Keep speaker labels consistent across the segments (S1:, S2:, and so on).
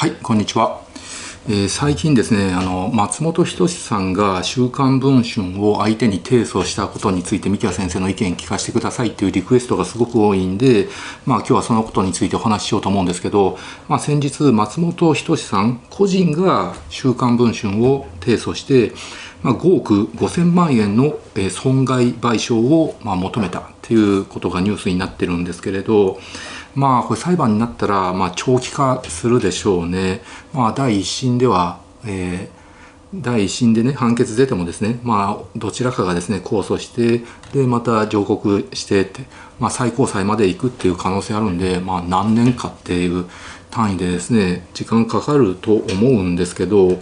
S1: はいこんにちは、えー、最近ですねあの松本人志さんが「週刊文春」を相手に提訴したことについて三木谷先生の意見聞かせてくださいっていうリクエストがすごく多いんで、まあ、今日はそのことについてお話ししようと思うんですけど、まあ、先日松本人志さん個人が「週刊文春」を提訴してまあ、5億5000万円の損害賠償をま求めたっていうことがニュースになってるんですけれど、まあこれ裁判になったらまあ長期化するでしょうね。まあ第一審では、えー、第一審でね判決出てもですねまあどちらかがですね控訴してでまた上告してって、まあ、最高裁まで行くっていう可能性あるんで、まあ、何年かっていう単位でですね時間かかると思うんですけど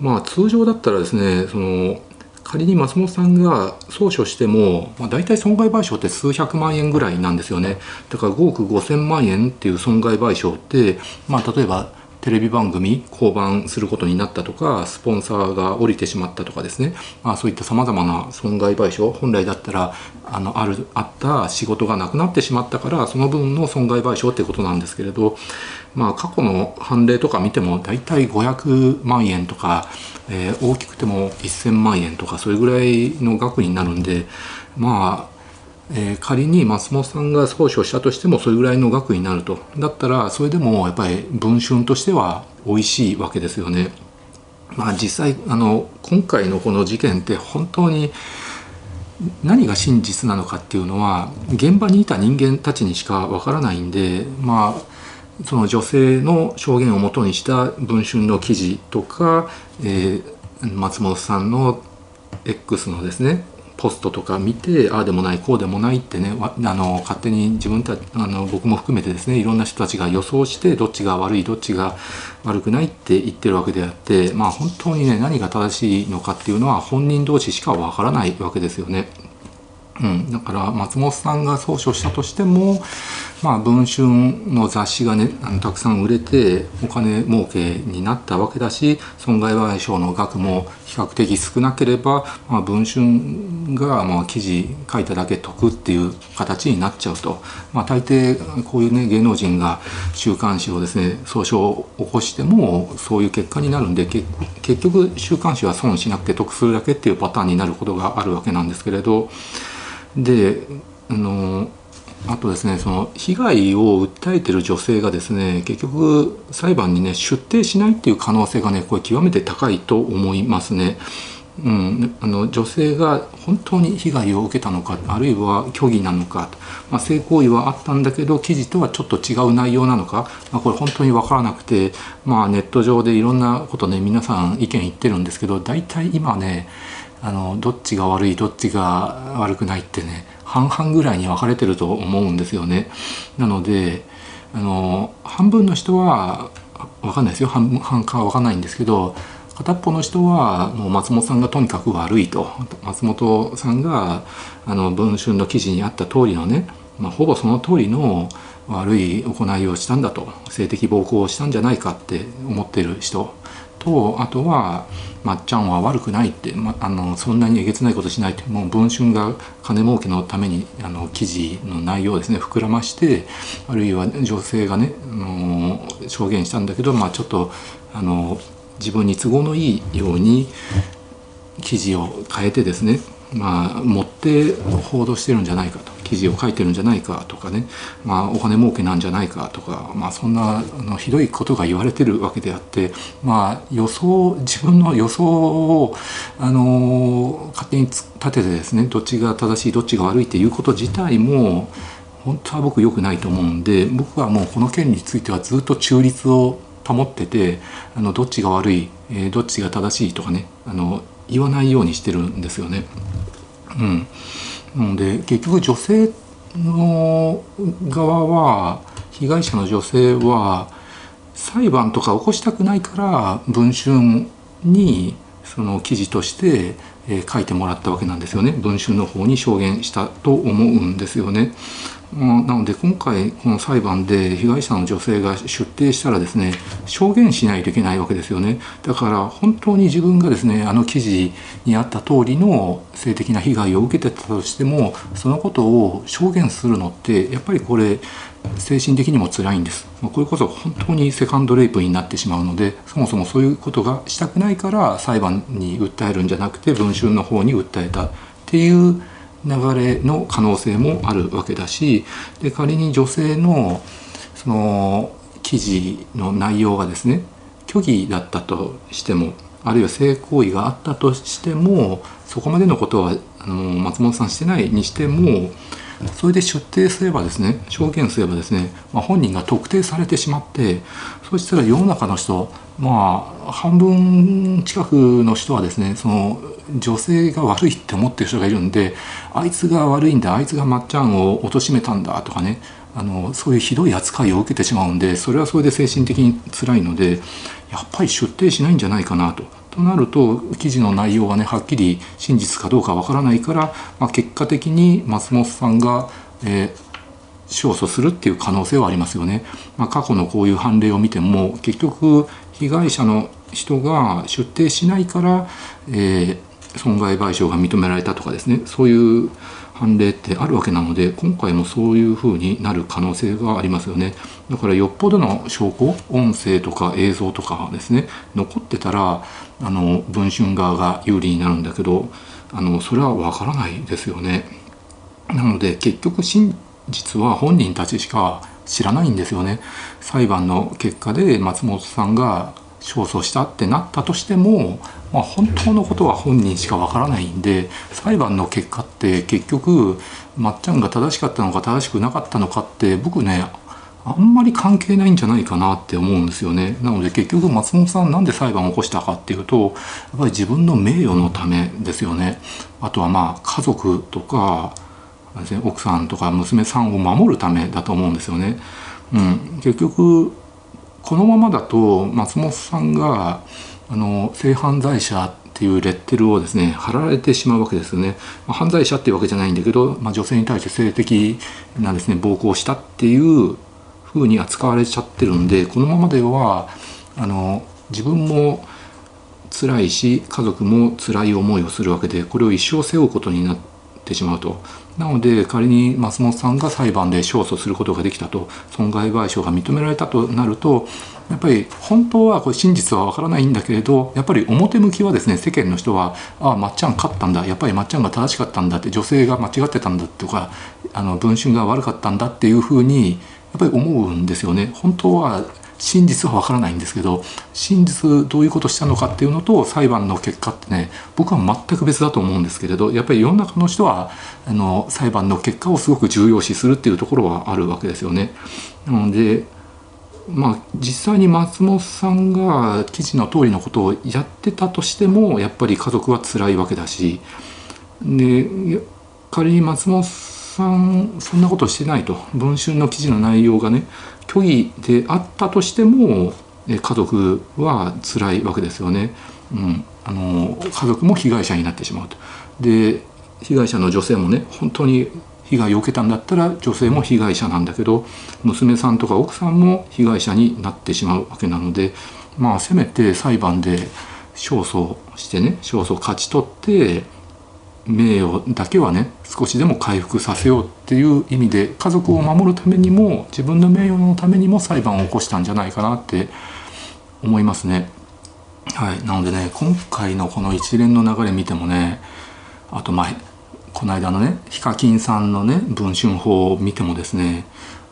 S1: まあ通常だったらですねその仮に松本さんが訴訟しても、まあ、大体損害賠償って数百万円ぐらいなんですよね。だから5億5000万円っていう損害賠償って、まあ、例えばテレビ番組降板することになったとかスポンサーが降りてしまったとかですね、まあ、そういったさまざまな損害賠償本来だったらあのあるあった仕事がなくなってしまったからその分の損害賠償ってことなんですけれど、まあ、過去の判例とか見ても大体500万円とか、えー、大きくても1000万円とかそれぐらいの額になるんでまあえー、仮に松本さんが訴訟したとしてもそれぐらいの額になるとだったらそれでもやっぱり文春としては美味しいわけですよね。まあ、実際あの今回のこの事件って本当に何が真実なのかっていうのは現場にいた人間たちにしかわからないんでまあその女性の証言をもとにした文春の記事とか、えー、松本さんの X のですねポストとか見てああでもないこうでもないってねあの勝手に自分たあの僕も含めてですねいろんな人たちが予想してどっちが悪いどっちが悪くないって言ってるわけであってまあ本当にね何が正しいのかっていうのは本人同士しかわからないわけですよね。うん、だから松本さんが訴訟したとしても、まあ、文春の雑誌がねあのたくさん売れてお金儲けになったわけだし損害賠償の額も比較的少なければ、まあ、文春がまあ記事書いただけ得っていう形になっちゃうと、まあ、大抵こういうね芸能人が週刊誌をですね訴訟を起こしてもそういう結果になるんで結局週刊誌は損しなくて得するだけっていうパターンになることがあるわけなんですけれど。であのあとですねその被害を訴えてる女性がですね結局裁判にね出廷しないっていう可能性がねこれ極めて高いと思いますね。うん、あの女性が本当に被害を受けたのかあるいは虚偽なのか、まあ、性行為はあったんだけど記事とはちょっと違う内容なのか、まあ、これ本当に分からなくて、まあ、ネット上でいろんなことね皆さん意見言ってるんですけど大体今ねあのどっちが悪いどっちが悪くないってね半々ぐらいに分かれてると思うんですよね。なのであの半分の人は分かんないですよ。半半かは分かんないんですけど片っぽの人はもう松本さんがとにかく悪いと。松本さんがあの文春の記事にあった通りのね、まあ、ほぼその通りの悪い行いをしたんだと。性的暴行をしたんじゃないかって思ってる人。とあとはまっちゃんは悪くないって、ま、あのそんなにえげつないことしないってもう文春が金儲けのためにあの記事の内容をですね膨らましてあるいは女性がねあの証言したんだけど、まあ、ちょっとあの自分に都合のいいように記事を変えてですねまあ、持って報道してるんじゃないかと記事を書いてるんじゃないかとかね、まあ、お金儲けなんじゃないかとか、まあ、そんなあのひどいことが言われてるわけであって、まあ、予想自分の予想をあの勝手に立ててですねどっちが正しいどっちが悪いっていうこと自体も本当は僕良くないと思うんで僕はもうこの件についてはずっと中立を保っててあのどっちが悪い、えー、どっちが正しいとかねあの言わないようにしてるんですよね。うん、なので結局女性の側は被害者の女性は裁判とか起こしたくないから文春にその記事としてえ書いてもらったわけなんですよね文春の方に証言したと思うんですよね。まあ、なので今回この裁判で被害者の女性が出廷したらですね証言しないといけないわけですよねだから本当に自分がですねあの記事にあった通りの性的な被害を受けてたとしてもそのことを証言するのってやっぱりこれ精神的にも辛いんです。これこそ本当にセカンドレイプになってしまうのでそもそもそういうことがしたくないから裁判に訴えるんじゃなくて文春の方に訴えたっていう流れの可能性もあるわけだしで仮に女性のその記事の内容がですね虚偽だったとしてもあるいは性行為があったとしてもそこまでのことはあの松本さんしてないにしてもそれで出廷すればですね証言すればですね、まあ、本人が特定されてしまってそしたら世の中の人まあ半分近くの人はですねその女性が悪いって思ってる人がいるんであいつが悪いんだあいつがまっちゃんを貶めたんだとかねあのそういうひどい扱いを受けてしまうんでそれはそれで精神的に辛いのでやっぱり出廷しないんじゃないかなと。となると記事の内容がねはっきり真実かどうかわからないから、まあ、結果的に松本さんが、えー、勝訴するっていう可能性はありますよね。まあ、過去のこういう判例を見ても結局被害者の人が出廷しないから、えー、損害賠償が認められたとかですねそういう判例ってあるわけなので今回もそういうふうになる可能性がありますよね。だからよっぽどの証拠音声とか映像とかですね残ってたらあの文春側が有利になるんだけどあのそれはわからないですよね。なので結局真実は本人たちしか知らないんですよね。裁判の結果で松本さんが勝訴したってなったとしても、まあ、本当のことは本人しかわからないんで裁判の結果って結局まっちゃんが正しかったのか正しくなかったのかって僕ねあんまり関係ないんじゃないかなって思うんですよね。なので結局松本さんなんで裁判を起こしたかっていうとやっぱり自分の名誉のためですよね。あとはまあ家族とか奥さんとか娘さんを守るためだと思うんですよね。うん、結局このままだと松本さんがあの性犯罪者っていうレッテルをですね貼られてしまうわけですよね、まあ、犯罪者っていうわけじゃないんだけど、まあ、女性に対して性的なですね暴行したっていうふうに扱われちゃってるんでこのままではあの自分も辛いし家族も辛い思いをするわけでこれを一生背負うことになってしまうと。なので仮に松本さんが裁判で勝訴することができたと損害賠償が認められたとなるとやっぱり本当はこれ真実はわからないんだけれどやっぱり表向きはですね世間の人はああまっちゃん勝ったんだやっぱりまっちゃんが正しかったんだって女性が間違ってたんだとかあの文春が悪かったんだっていうふうにやっぱり思うんですよね。本当は真実はわからないんですけど真実どういうことしたのかっていうのと裁判の結果ってね僕は全く別だと思うんですけれどやっぱり世の中の人はあの裁判の結果をすごく重要視するっていうところはあるわけですよね。なのでまあ実際に松本さんが記事の通りのことをやってたとしてもやっぱり家族は辛いわけだしで仮に松本さんそんなことしてないと文春の記事の内容がね虚偽であったとしても家族は辛いわけですよね。うん、あの家族も被害者になってしまうと。で被害者の女性もね本当に被害を受けたんだったら女性も被害者なんだけど娘さんとか奥さんも被害者になってしまうわけなのでまあせめて裁判で勝訴してね勝訴勝ち取って名誉だけはね少しでも回復させようっていう意味で家族を守るためにも自分の名誉のためにも裁判を起こしたんじゃないかなって思いますね。はい、なのでね今回のこの一連の流れ見てもねあと前この間のねヒカキンさんのね文春法を見てもですね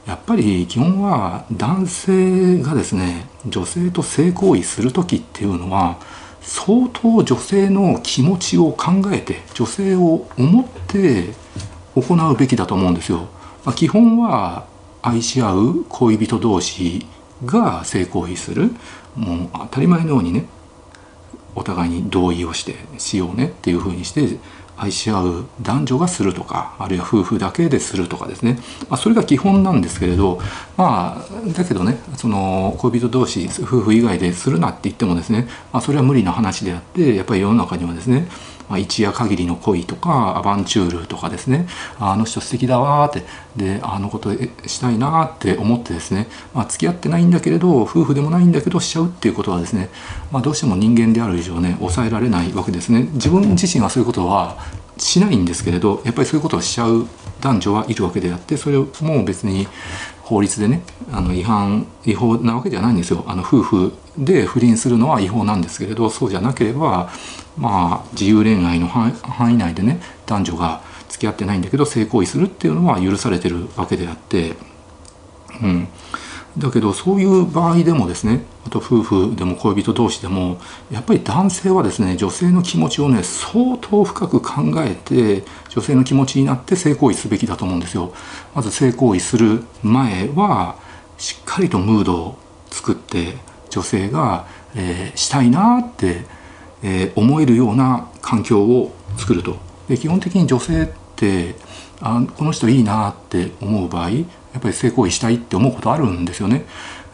S1: やっぱり基本は男性がですね女性と性行為する時っていうのは相当女性の気持ちを考えて女性を思って行うべきだと思うんですよ。まあ、基本は愛し合う恋人同士が性行為するもう当たり前のようにねお互いに同意をしてしようねっていうふうにして愛し合う男女がするとかあるいは夫婦だけでするとかですね、まあ、それが基本なんですけれどまあだけどねその恋人同士夫婦以外でするなって言ってもですね、まあ、それは無理な話であってやっぱり世の中にはですねまあ、一夜限りの恋とかアバンチュールとかですね。あの人素敵だわって。であのことしたいなって思ってですね、まあ、付き合ってないんだけれど夫婦でもないんだけどしちゃうっていうことはですね、まあ、どうしても人間である以上ね抑えられないわけですね。自分自身はそういうことはしないんですけれどやっぱりそういうことをしちゃう男女はいるわけであってそれも別に法律でねあの違反違法なわけではないんですよ。あの夫婦で不倫するのは違法なんですけれどそうじゃなければまあ自由恋愛の範囲内でね男女が付き合ってないんだけど性行為するっていうのは許されてるわけであって、うん、だけどそういう場合でもですねあと夫婦でも恋人同士でもやっぱり男性はですね女性の気持ちをね相当深く考えて女性の気持ちになって性行為すべきだと思うんですよ。まず性行為する前はしっかりとムードを作って女性が、えー、したいなって、えー、思えるような環境を作ると。で基本的に女性ってあこの人いいなって思う場合やっぱり性行為したいって思うことあるんですよね。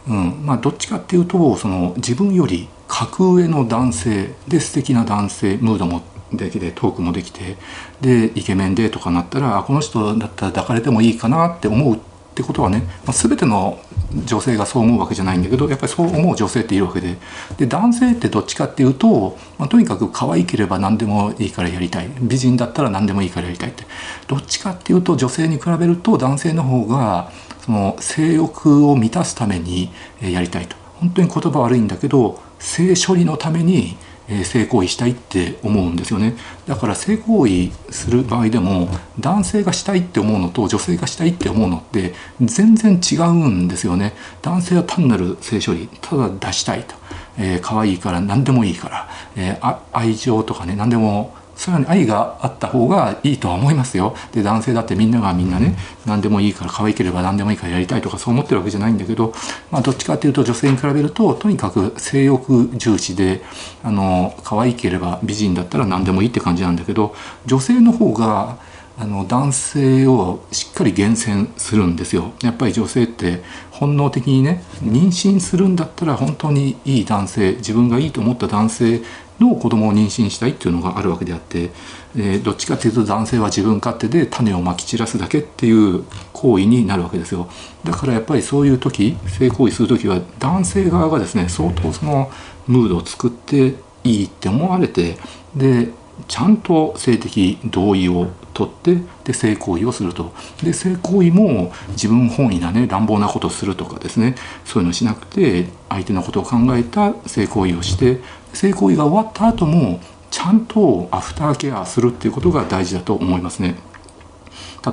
S1: うんまあ、どっちかっていうとその自分より格上の男性で素敵な男性ムードもできてトークもできてでイケメンでとかなったらこの人だったら抱かれてもいいかなって思うってことはね、まあ、全ての女性がそう思うわけじゃないんだけどやっぱりそう思う女性っているわけで。で男性ってどっちかっていうと、まあ、とにかく可愛ければ何でもいいからやりたい。美人だったら何でもいいからやりたいって。どっちかっていうと女性に比べると男性の方がその性欲を満たすためにやりたいと。本当に言葉悪いんだけど性処理のためにえ性行為したいって思うんですよね。だから性行為する場合でも男性がしたいって思うのと女性がしたいって思うのって全然違うんですよね。男性は単なる性処理ただ出したいと、えー、可愛いから何でもいいから、えー、愛情とかね何でもそれは、愛があった方がいいとは思いますよ。で男性だってみんながみんなね何でもいいから可愛ければ何でもいいからやりたいとかそう思ってるわけじゃないんだけど、まあ、どっちかっていうと女性に比べるととにかく性欲重視であの可愛ければ美人だったら何でもいいって感じなんだけど女性の方があの男性をしっかり厳選するんですよ。やっぱり女性って本能的にね妊娠するんだったら本当にいい男性自分がいいと思った男性の子供を妊娠したいっていうのがあるわけであって、えー、どっちかっていうと男性は自分勝手で種をまき散らすだけっていう行為になるわけですよ。だからやっぱりそういう時性行為する時は男性側がですね相当そのムードを作っていいって思われてでちゃんと性的同意を取ってで性行為をするとで性行為も自分本位なね乱暴なことするとかですねそういうのしなくて相手のことを考えた性行為をして性行為が終わった後もちゃんとアフターケアするっていうことが大事だと思いますね。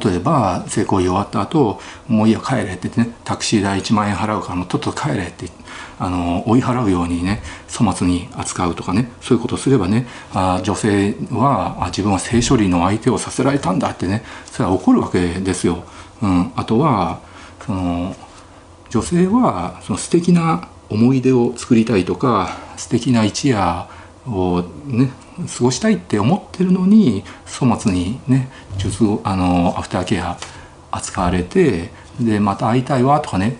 S1: 例えば性行為終わった後もういいや帰れって言ってねタクシー代1万円払うからもうとっとと帰れってあの追い払うようにね粗末に扱うとかねそういうことをすればねあ女性はあ自分は性処理の相手をさせられたんだってねそれは怒るわけですよ。うん、あとはその女性はその素敵な思い出を作りたいとか素敵な一夜をね過ごしたいって思ってるのに粗末にね術あのアフターケア扱われてでまた会いたいわとかね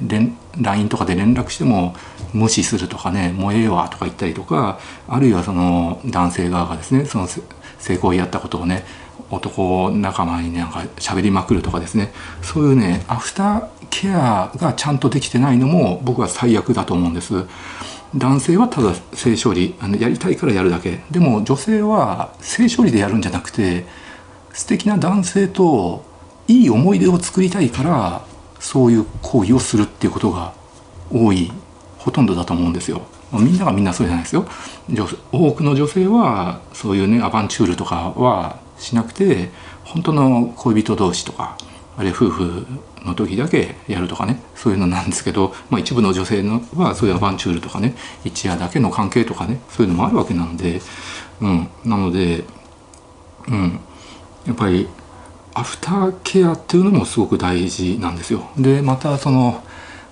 S1: LINE とかで連絡しても無視するとかねもうええわとか言ったりとかあるいはその男性側がですねその性行為やったことをね男仲間になんか喋りまくるとかですねそういうねアフターケアがちゃんとできてないのも僕は最悪だと思うんです。男性はただ性処理あのやりたいからやるだけでも女性は性処理でやるんじゃなくて素敵な男性といい思い出を作りたいからそういう行為をするっていうことが多いほとんどだと思うんですよ。みんながみんなそうじゃないですよ。多くの女性はそういうねアバンチュールとかはしなくて本当の恋人同士とかあれ夫婦の時だけやるとかね。そういうのなんですけど、まあ、一部の女性のはそういうアバンチュールとかね。一夜だけの関係とかね。そういうのもあるわけなんで、うん、なので、うん、やっぱりアフターケアっていうのもすごく大事なんですよ。でまたその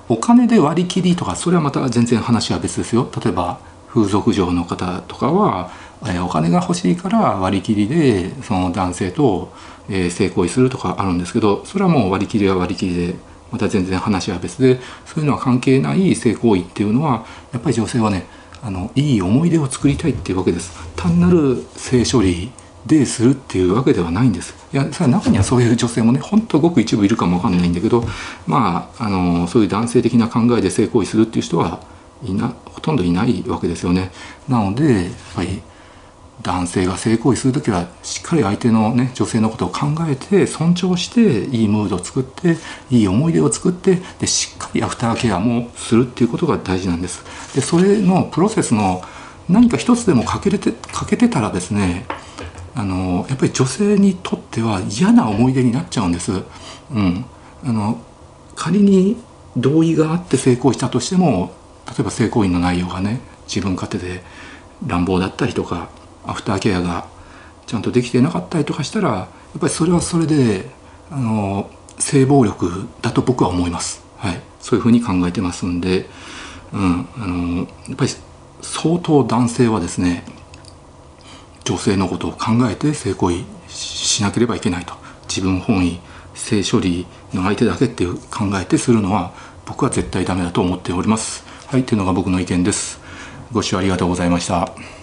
S1: お金で割り切りとかそれはまた全然話は別ですよ。例えば風俗嬢の方とかは、えお金が欲しいから割り切りでその男性とえ、性行為するとかあるんですけどそれはもう割り切りは割り切りでまた全然話は別でそういうのは関係ない性行為っていうのはやっぱり女性はねあのいい思い出を作りたいっていうわけです。単なる性処理でするっていうわけではないんです。いやそれ中にはそういう女性もねほんとごく一部いるかもわかんないんだけどまああのそういう男性的な考えで性行為するっていう人はいなほとんどいないわけですよね。なのでやっぱり男性が性行為する時はしっかり相手のね女性のことを考えて尊重していいムードを作っていい思い出を作ってでしっかりアフターケアもするっていうことが大事なんですでそれのプロセスの何か一つでも欠けれて欠けてたらですねあのやっぱり女性にとっては嫌な思い出になっちゃうんです。うん、あの仮に同意があって成功したとしても例えば性行為の内容がね自分勝手で乱暴だったりとかアフターケアがちゃんとできてなかったりとかしたらやっぱりそれはそれであの性暴力だと僕は思います。はい、そういうふうに考えてますんで、うん、あのやっぱり相当男性はですね女性のことを考えて性行為しなければいけないと。自分本位性処理の相手だけっていう考えてするのは僕は絶対ダメだと思っております。はい。というのが僕の意見です。ご視聴ありがとうございました。